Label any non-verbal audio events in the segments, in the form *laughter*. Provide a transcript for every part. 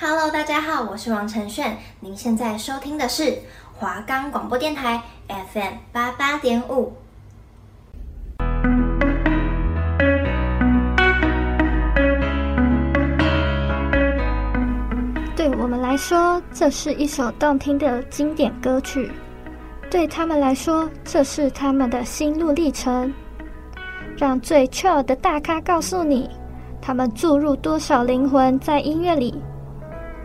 Hello，大家好，我是王承炫。您现在收听的是华冈广播电台 FM 八八点五。对我们来说，这是一首动听的经典歌曲；对他们来说，这是他们的心路历程。让最 chill 的大咖告诉你，他们注入多少灵魂在音乐里。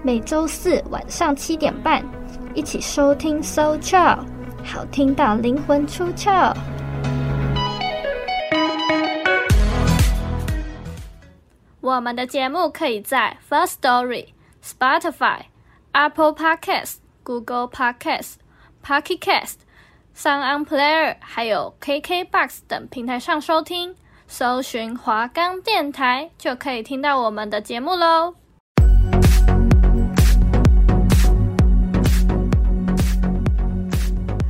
每周四晚上七点半，一起收听 So Chill，好听到灵魂出窍。我们的节目可以在 First Story、Spotify、Apple Podcast、Google Podcast、Pocket Cast、SoundOn Player，还有 KKBox 等平台上收听。搜寻华冈电台就可以听到我们的节目喽。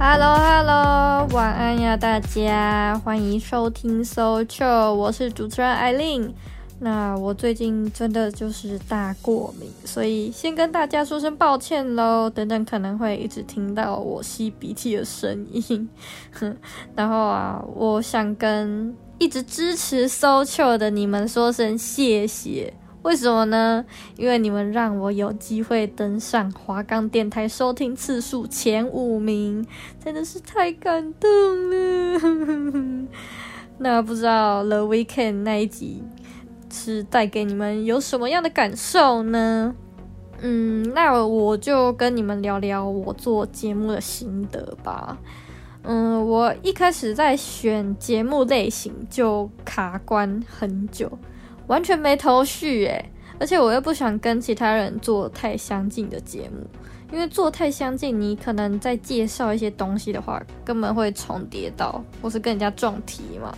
Hello，Hello，晚安呀，大家，欢迎收听 So Chill，我是主持人艾琳。那我最近真的就是大过敏，所以先跟大家说声抱歉喽。等等可能会一直听到我吸鼻涕的声音。*laughs* 然后啊，我想跟一直支持 So Chill 的你们说声谢谢。为什么呢？因为你们让我有机会登上华冈电台收听次数前五名，真的是太感动了。*laughs* 那不知道 The Weekend 那一集是带给你们有什么样的感受呢？嗯，那我就跟你们聊聊我做节目的心得吧。嗯，我一开始在选节目类型就卡关很久。完全没头绪诶，而且我又不想跟其他人做太相近的节目，因为做太相近，你可能在介绍一些东西的话，根本会重叠到，或是跟人家撞题嘛。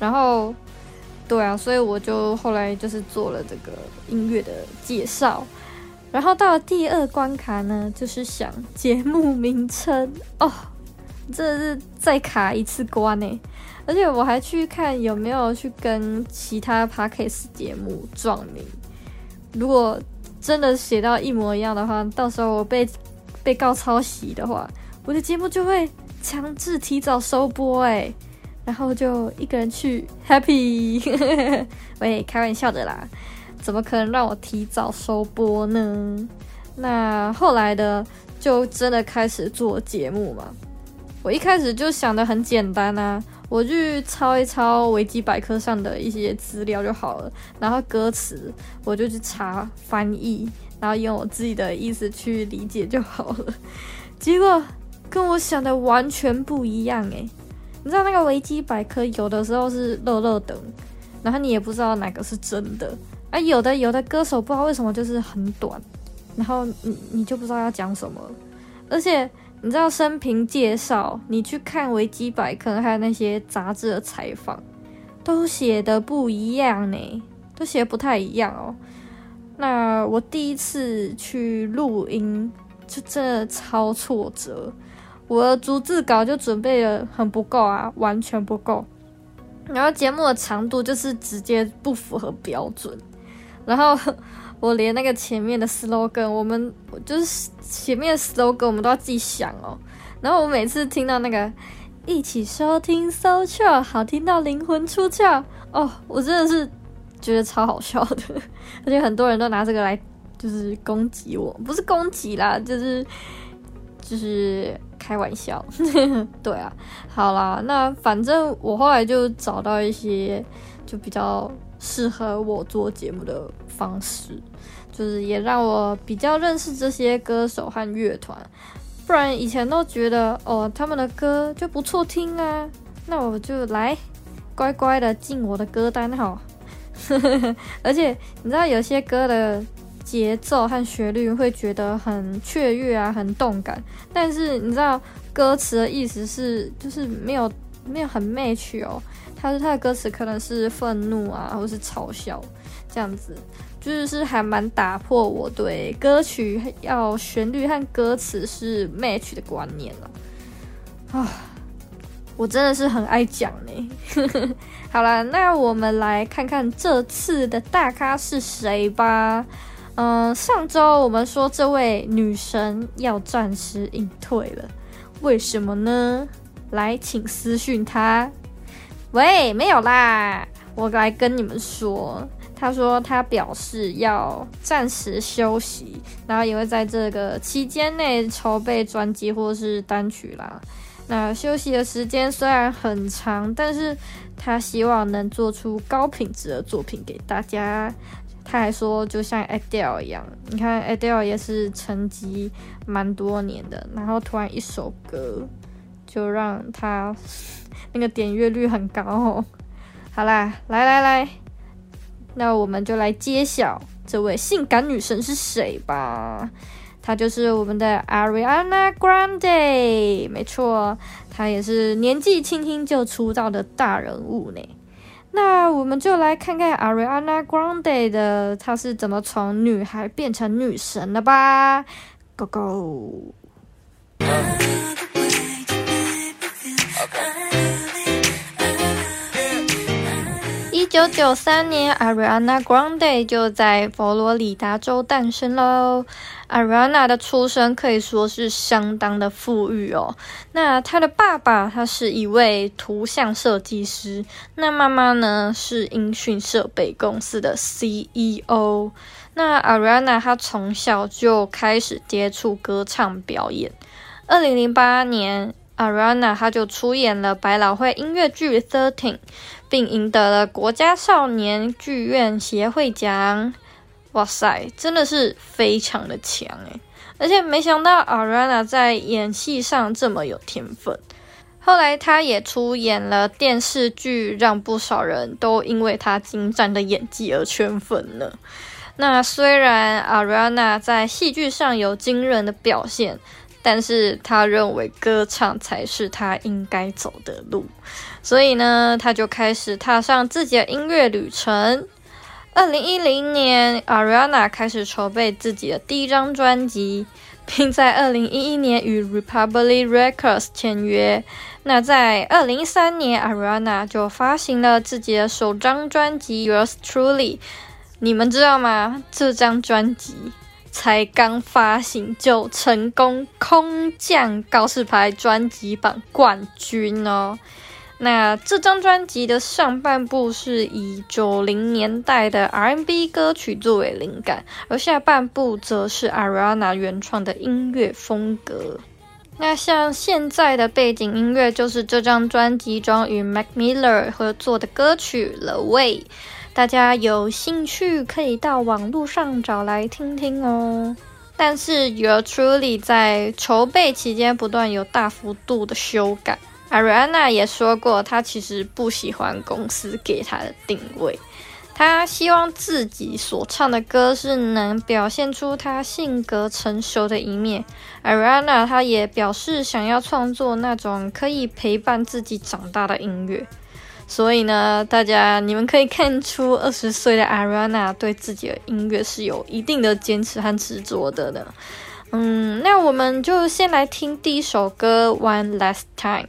然后，对啊，所以我就后来就是做了这个音乐的介绍。然后到了第二关卡呢，就是想节目名称哦，这是再卡一次关呢。而且我还去看有没有去跟其他 podcast 节目撞名，如果真的写到一模一样的话，到时候我被被告抄袭的话，我的节目就会强制提早收播哎，然后就一个人去 *laughs* happy，喂，*laughs* 开玩笑的啦，怎么可能让我提早收播呢？那后来的就真的开始做节目嘛，我一开始就想得很简单啊。我去抄一抄维基百科上的一些资料就好了，然后歌词我就去查翻译，然后用我自己的意思去理解就好了。结果跟我想的完全不一样诶，你知道那个维基百科有的时候是乐乐等，然后你也不知道哪个是真的啊，有的有的歌手不知道为什么就是很短，然后你你就不知道要讲什么，而且。你知道生平介绍，你去看维基百科，还有那些杂志的采访，都写的不一样呢，都写的不太一样哦。那我第一次去录音，就真的超挫折。我的逐字稿就准备的很不够啊，完全不够。然后节目的长度就是直接不符合标准，然后。*laughs* 我连那个前面的 slogan，我们就是前面 slogan，我们都要自己想哦。然后我每次听到那个一起收听 So Chill，好听到灵魂出窍哦，我真的是觉得超好笑的。*laughs* 而且很多人都拿这个来就是攻击我，不是攻击啦，就是就是开玩笑。*laughs* 对啊，好啦，那反正我后来就找到一些就比较。适合我做节目的方式，就是也让我比较认识这些歌手和乐团。不然以前都觉得哦，他们的歌就不错听啊，那我就来乖乖的进我的歌单哈。*laughs* 而且你知道有些歌的节奏和旋律会觉得很雀跃啊，很动感，但是你知道歌词的意思是就是没有没有很 match 哦。他说他的歌词可能是愤怒啊，或是嘲笑这样子，就是是还蛮打破我对歌曲要旋律和歌词是 match 的观念了啊！我真的是很爱讲呢。*laughs* 好了，那我们来看看这次的大咖是谁吧。嗯，上周我们说这位女神要暂时隐退了，为什么呢？来，请私讯他。喂，没有啦，我来跟你们说，他说他表示要暂时休息，然后也会在这个期间内筹备专辑或是单曲啦。那休息的时间虽然很长，但是他希望能做出高品质的作品给大家。他还说，就像 Adele 一样，你看 Adele 也是沉寂蛮多年的，然后突然一首歌就让他那个点阅率很高哦。*laughs* 好啦，来来来，那我们就来揭晓这位性感女神是谁吧。她就是我们的 Ariana Grande，没错，她也是年纪轻轻就出道的大人物呢。那我们就来看看 Ariana Grande 的她是怎么从女孩变成女神的吧，Go Go！九九三年，Ariana Grande 就在佛罗里达州诞生喽。Ariana 的出生可以说是相当的富裕哦。那她的爸爸他是一位图像设计师，那妈妈呢是音讯设备公司的 CEO。那 Ariana 她从小就开始接触歌唱表演。二零零八年，Ariana 她就出演了百老汇音乐剧《Thirteen》，并赢得了国家少年剧院协会奖。哇塞，真的是非常的强诶，而且没想到 Ariana 在演戏上这么有天分。后来她也出演了电视剧，让不少人都因为她精湛的演技而圈粉呢。那虽然 Ariana 在戏剧上有惊人的表现，但是他认为歌唱才是他应该走的路，所以呢，他就开始踏上自己的音乐旅程。二零一零年，Ariana 开始筹备自己的第一张专辑，并在二零一一年与 Republic Records 签约。那在二零一三年，Ariana 就发行了自己的首张专辑《Yours Truly》。你们知道吗？这张专辑才刚发行就成功空降告示牌专辑榜冠军哦。那这张专辑的上半部是以九零年代的 R&B 歌曲作为灵感，而下半部则是 Ariana 原创的音乐风格。那像现在的背景音乐就是这张专辑中与 Mac Miller 合作的歌曲《The Way》，大家有兴趣可以到网络上找来听听哦。但是 Your Truly 在筹备期间不断有大幅度的修改。Ariana 也说过，她其实不喜欢公司给她的定位，她希望自己所唱的歌是能表现出她性格成熟的一面。Ariana 她也表示想要创作那种可以陪伴自己长大的音乐。所以呢，大家你们可以看出，二十岁的 Ariana 对自己的音乐是有一定的坚持和执着的呢。嗯，那我们就先来听第一首歌《One Last Time》。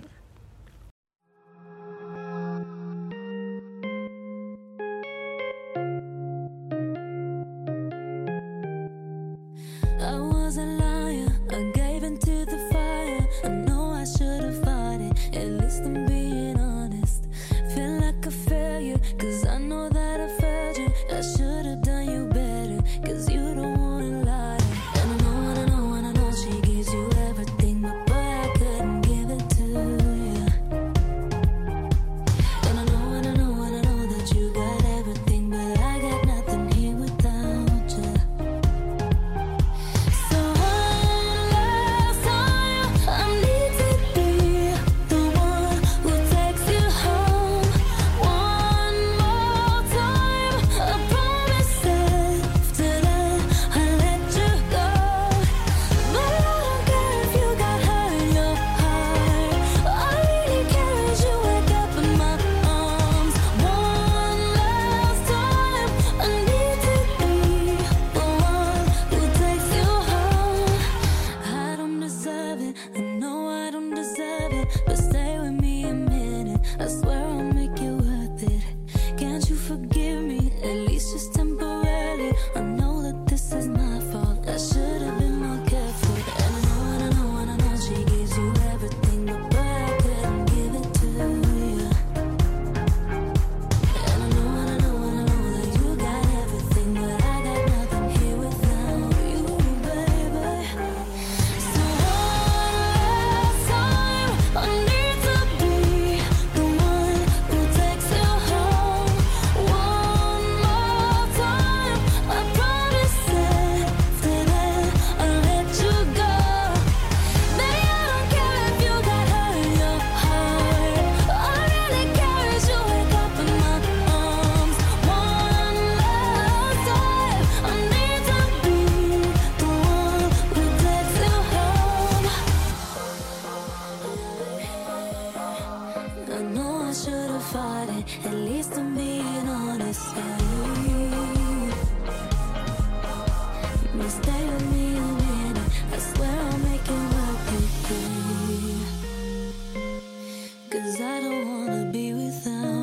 wanna be without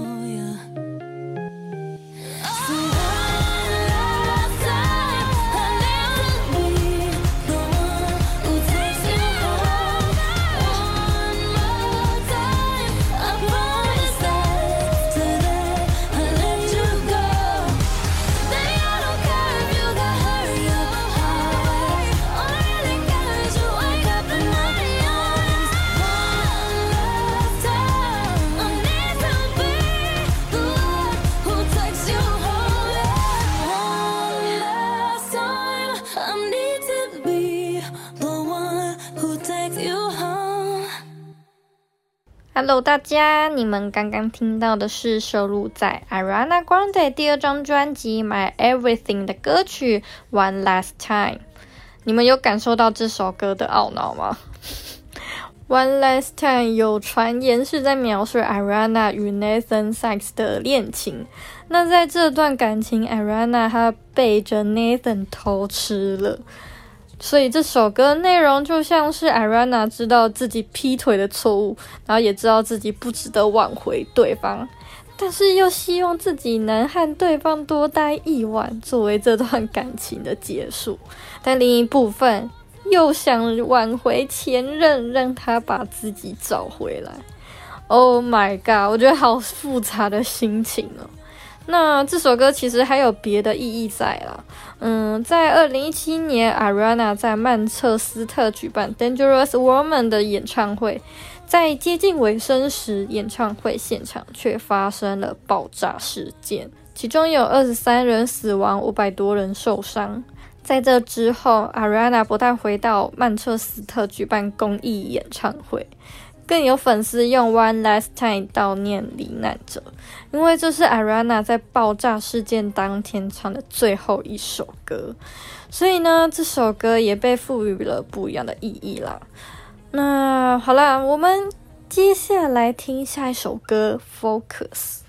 Hello，大家，你们刚刚听到的是收录在 Ariana Grande 第二张专辑《My Everything》的歌曲《One Last Time》。你们有感受到这首歌的懊恼吗？《One Last Time》有传言是在描述 Ariana 与 Nathan Sykes 的恋情。那在这段感情，Ariana 她背着 Nathan 偷吃了。所以这首歌内容就像是 Ariana 知道自己劈腿的错误，然后也知道自己不值得挽回对方，但是又希望自己能和对方多待一晚，作为这段感情的结束。但另一部分又想挽回前任，让他把自己找回来。Oh my god，我觉得好复杂的心情哦。那这首歌其实还有别的意义在啦，嗯，在二零一七年，Ariana 在曼彻斯特举办《Dangerous Woman》的演唱会，在接近尾声时，演唱会现场却发生了爆炸事件，其中有二十三人死亡，五百多人受伤。在这之后，Ariana 不但回到曼彻斯特举办公益演唱会。更有粉丝用 one last time 悼念罹难者因为这是 ara 在爆炸事件当天唱的最后一首歌。所以呢这首歌也被赋予了不一样的意义啦。那好啦我们接下来听下一首歌 focus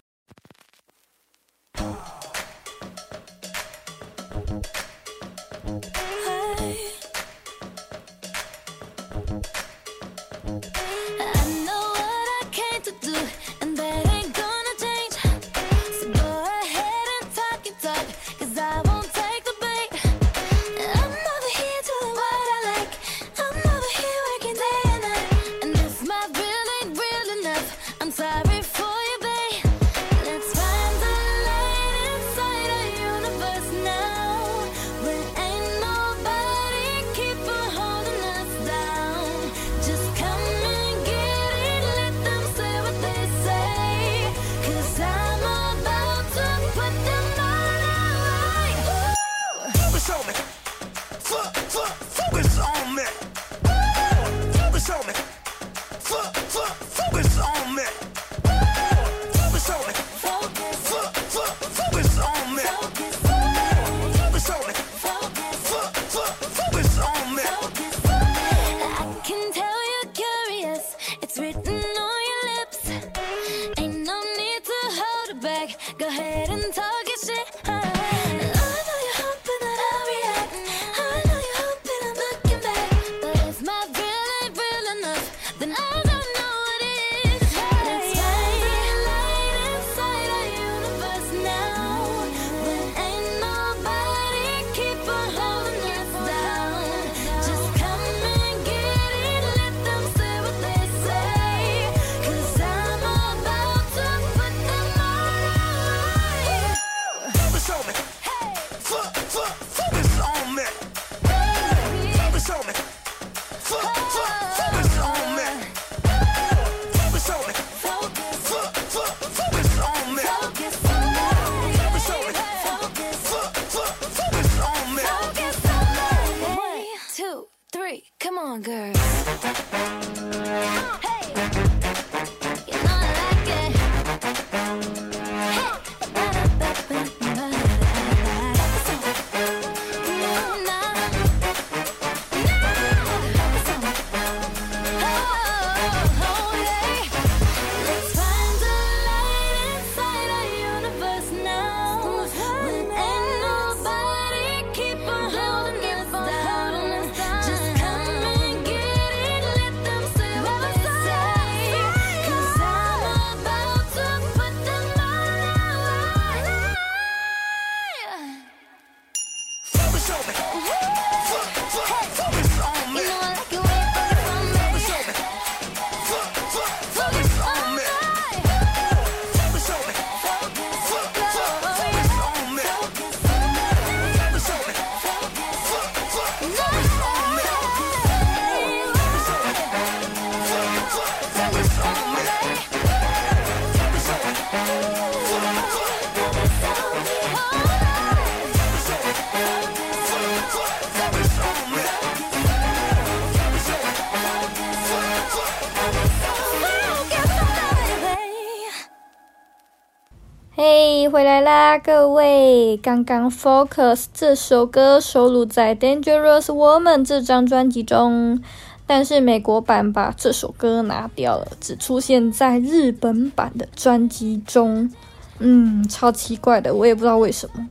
回来啦，各位！刚刚《Focus》这首歌收录在《Dangerous Woman》这张专辑中，但是美国版把这首歌拿掉了，只出现在日本版的专辑中。嗯，超奇怪的，我也不知道为什么。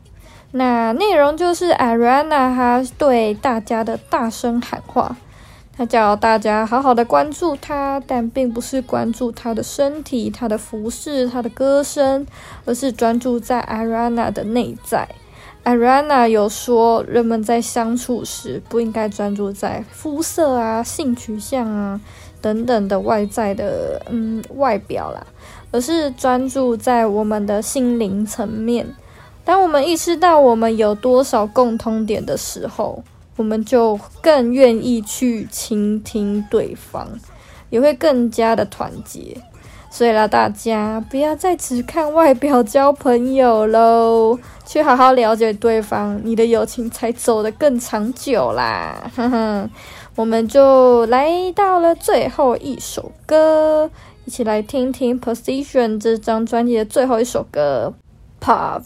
那内容就是 Ariana 她对大家的大声喊话。他叫大家好好的关注他，但并不是关注他的身体、他的服饰、他的歌声，而是专注在 Ariana 的内在。Ariana 有说，人们在相处时不应该专注在肤色啊、性取向啊等等的外在的嗯外表啦，而是专注在我们的心灵层面。当我们意识到我们有多少共通点的时候，我们就更愿意去倾听对方，也会更加的团结。所以啦，大家不要再只看外表交朋友喽，去好好了解对方，你的友情才走得更长久啦。哼哼，我们就来到了最后一首歌，一起来听听《Position》这张专辑的最后一首歌《Pop》。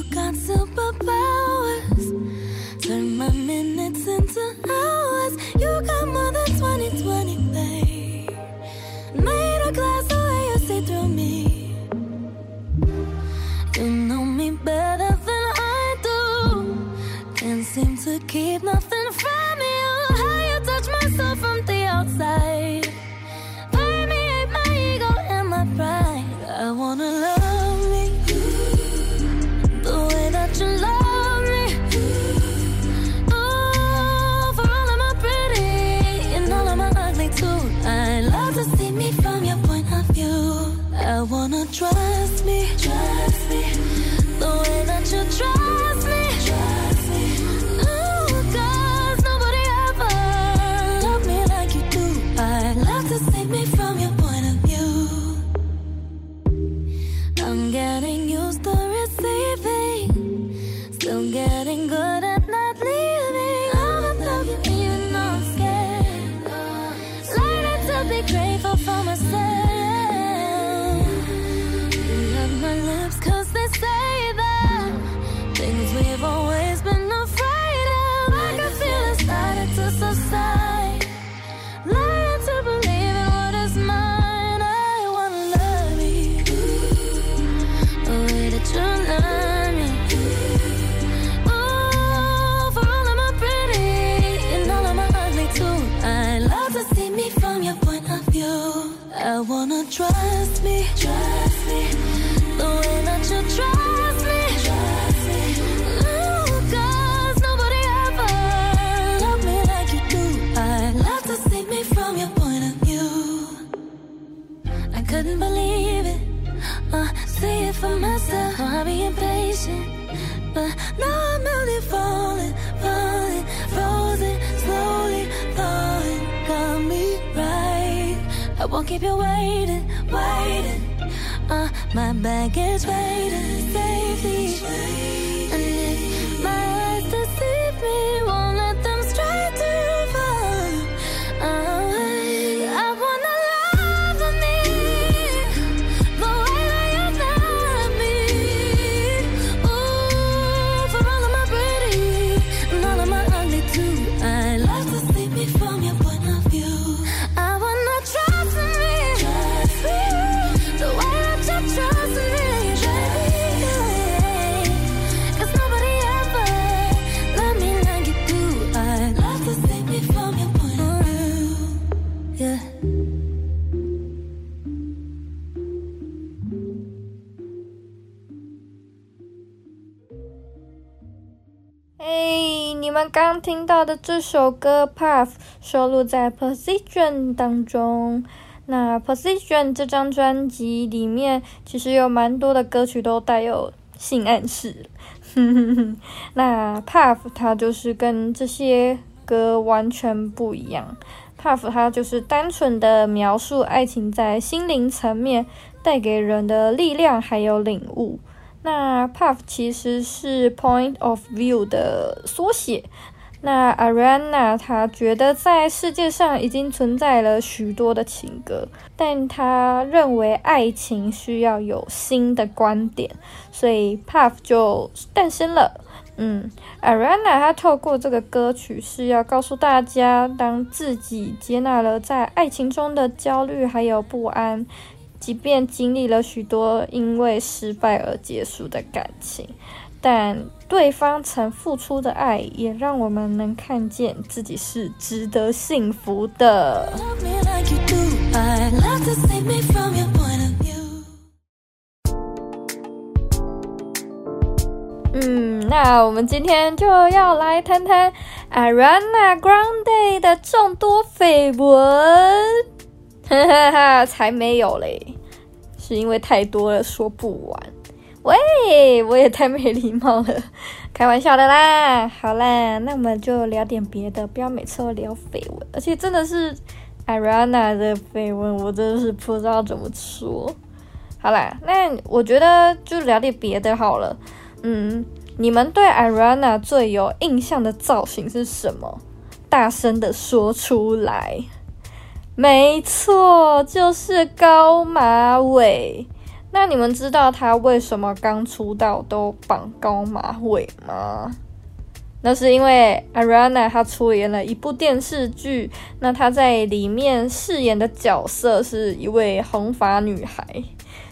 bukan sebab uh, see it for myself. I'll be impatient, but now I'm only falling, falling, frozen, slowly falling. Got me right. I won't keep you waiting, waiting. Uh, my bag is waiting, safety. 们刚听到的这首歌《Puff》收录在《Position》当中。那《Position》这张专辑里面，其实有蛮多的歌曲都带有性暗示。*laughs* 那《Puff》它就是跟这些歌完全不一样。《Puff》它就是单纯的描述爱情在心灵层面带给人的力量还有领悟。那 Puff 其实是 Point of View 的缩写。那 Ariana 她觉得在世界上已经存在了许多的情歌，但她认为爱情需要有新的观点，所以 Puff 就诞生了。嗯，Ariana 她透过这个歌曲是要告诉大家，当自己接纳了在爱情中的焦虑还有不安。即便经历了许多因为失败而结束的感情，但对方曾付出的爱也让我们能看见自己是值得幸福的。嗯，那我们今天就要来谈谈 Ariana Grande 的众多绯闻。哈哈哈，才没有嘞，是因为太多了，说不完。喂，我也太没礼貌了，开玩笑的啦。好啦，那我们就聊点别的，不要每次都聊绯闻。而且真的是 Ariana 的绯闻，我真的是不知道怎么说。好啦，那我觉得就聊点别的好了。嗯，你们对 Ariana 最有印象的造型是什么？大声的说出来。没错，就是高马尾。那你们知道他为什么刚出道都绑高马尾吗？那是因为 Ariana 她出演了一部电视剧，那她在里面饰演的角色是一位红发女孩，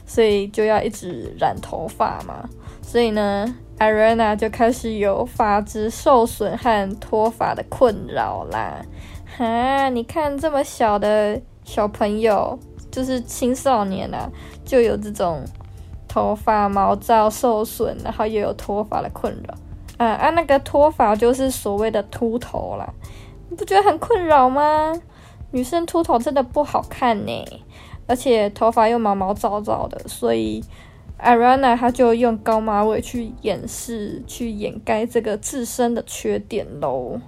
所以就要一直染头发嘛。所以呢，Ariana 就开始有发质受损和脱发的困扰啦。啊！你看这么小的小朋友，就是青少年啊，就有这种头发毛躁受损，然后又有脱发的困扰。啊啊，那个脱发就是所谓的秃头啦，你不觉得很困扰吗？女生秃头真的不好看呢，而且头发又毛毛躁躁的，所以 Ariana 她就用高马尾去掩饰、去掩盖这个自身的缺点喽。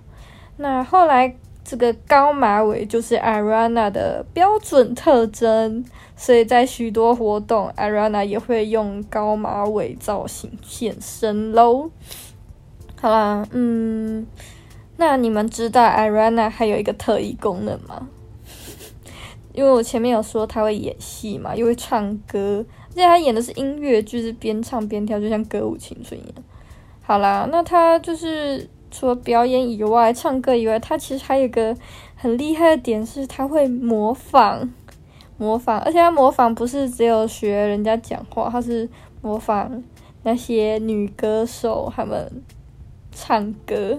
那后来。这个高马尾就是 Ariana 的标准特征，所以在许多活动，Ariana 也会用高马尾造型现身喽。好啦，嗯，那你们知道 Ariana 还有一个特异功能吗？*laughs* 因为我前面有说她会演戏嘛，又会唱歌，而且她演的是音乐剧，是边唱边跳，就像歌舞青春一样。好啦，那她就是。除了表演以外，唱歌以外，他其实还有个很厉害的点，是他会模仿，模仿，而且他模仿不是只有学人家讲话，他是模仿那些女歌手他们唱歌，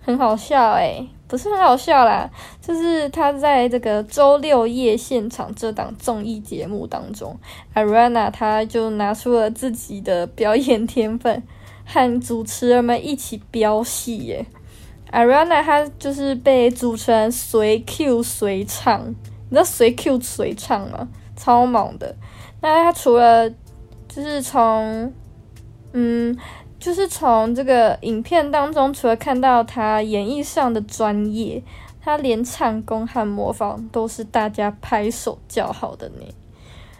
很好笑诶，不是很好笑啦，就是他在这个周六夜现场这档综艺节目当中，Ariana 他就拿出了自己的表演天分。和主持人们一起飙戏耶，Ariana 她就是被主持人随 Q 随唱，你知道随 Q 随唱吗？超猛的。那她除了就是从，嗯，就是从这个影片当中，除了看到她演绎上的专业，她连唱功和模仿都是大家拍手叫好的呢。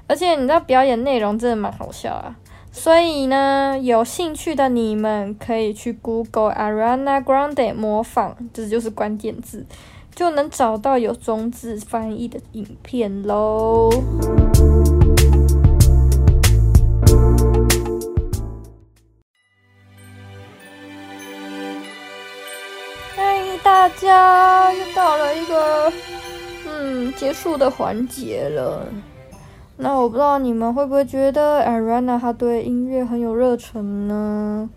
而且你知道表演内容真的蛮好笑啊。所以呢，有兴趣的你们可以去 Google Ariana Grande 模仿，这就是关键字，就能找到有中字翻译的影片喽。嗨，大家又到了一个嗯结束的环节了。那我不知道你们会不会觉得 Ariana 她对音乐很有热忱呢？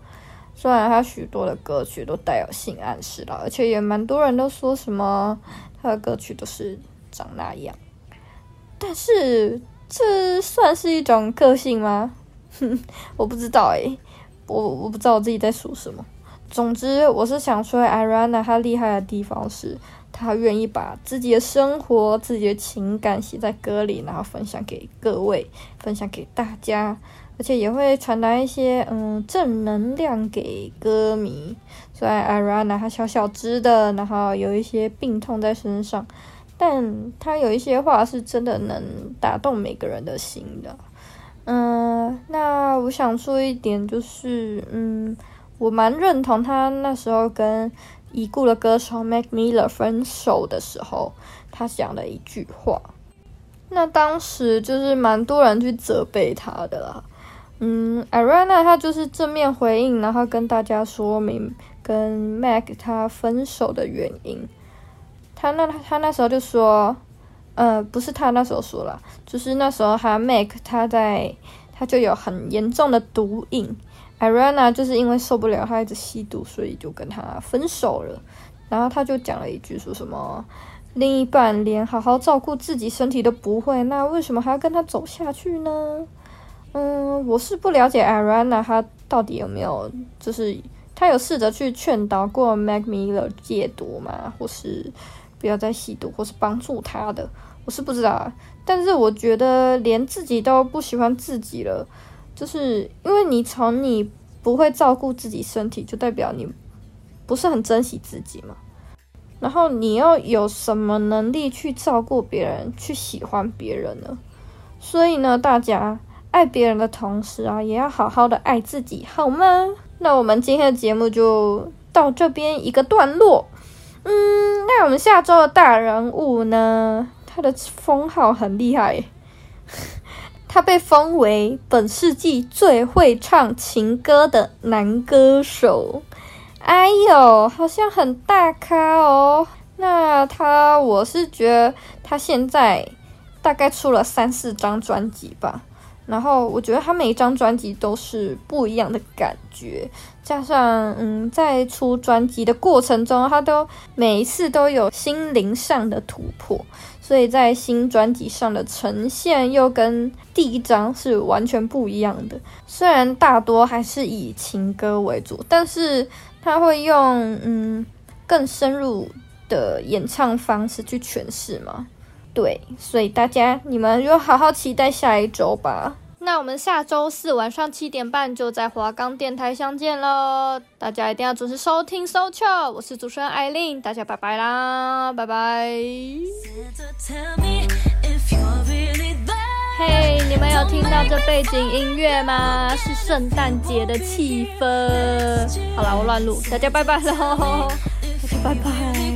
虽然她许多的歌曲都带有性暗示了，而且也蛮多人都说什么她的歌曲都是长那样，但是这算是一种个性吗？哼，我不知道诶，我我不知道我自己在说什么。总之，我是想说，Ariana 她厉害的地方是，他愿意把自己的生活、自己的情感写在歌里，然后分享给各位，分享给大家，而且也会传达一些嗯正能量给歌迷。虽然 Ariana 她小小只的，然后有一些病痛在身上，但她有一些话是真的能打动每个人的心的。嗯，那我想说一点就是，嗯，我蛮认同他那时候跟已故的歌手 Mac Miller 分手的时候，他讲的一句话。那当时就是蛮多人去责备他的啦。嗯，Ariana 他就是正面回应，然后跟大家说明跟 Mac 他分手的原因。他那他那时候就说。呃，不是他那时候说了，就是那时候他 Mac 他在他就有很严重的毒瘾，Ariana 就是因为受不了他一直吸毒，所以就跟他分手了。然后他就讲了一句说什么，另一半连好好照顾自己身体都不会，那为什么还要跟他走下去呢？嗯，我是不了解 Ariana 他到底有没有，就是他有试着去劝导过 Mac Miller 戒毒吗？或是？不要再吸毒，或是帮助他的，我是不知道。但是我觉得连自己都不喜欢自己了，就是因为你从你不会照顾自己身体，就代表你不是很珍惜自己嘛。然后你要有什么能力去照顾别人，去喜欢别人呢？所以呢，大家爱别人的同时啊，也要好好的爱自己，好吗？那我们今天的节目就到这边一个段落。嗯，那我们下周的大人物呢？他的封号很厉害，他被封为本世纪最会唱情歌的男歌手。哎呦，好像很大咖哦。那他，我是觉得他现在大概出了三四张专辑吧。然后我觉得他每一张专辑都是不一样的感觉，加上嗯，在出专辑的过程中，他都每一次都有心灵上的突破，所以在新专辑上的呈现又跟第一张是完全不一样的。虽然大多还是以情歌为主，但是他会用嗯更深入的演唱方式去诠释嘛。对，所以大家你们就好好期待下一周吧。那我们下周四晚上七点半就在华冈电台相见喽！大家一定要准时收听收听。我是主持人艾琳，大家拜拜啦，拜拜。嘿，hey, 你们有听到这背景音乐吗？是圣诞节的气氛。好啦，我乱录，大家拜拜喽，大家拜拜。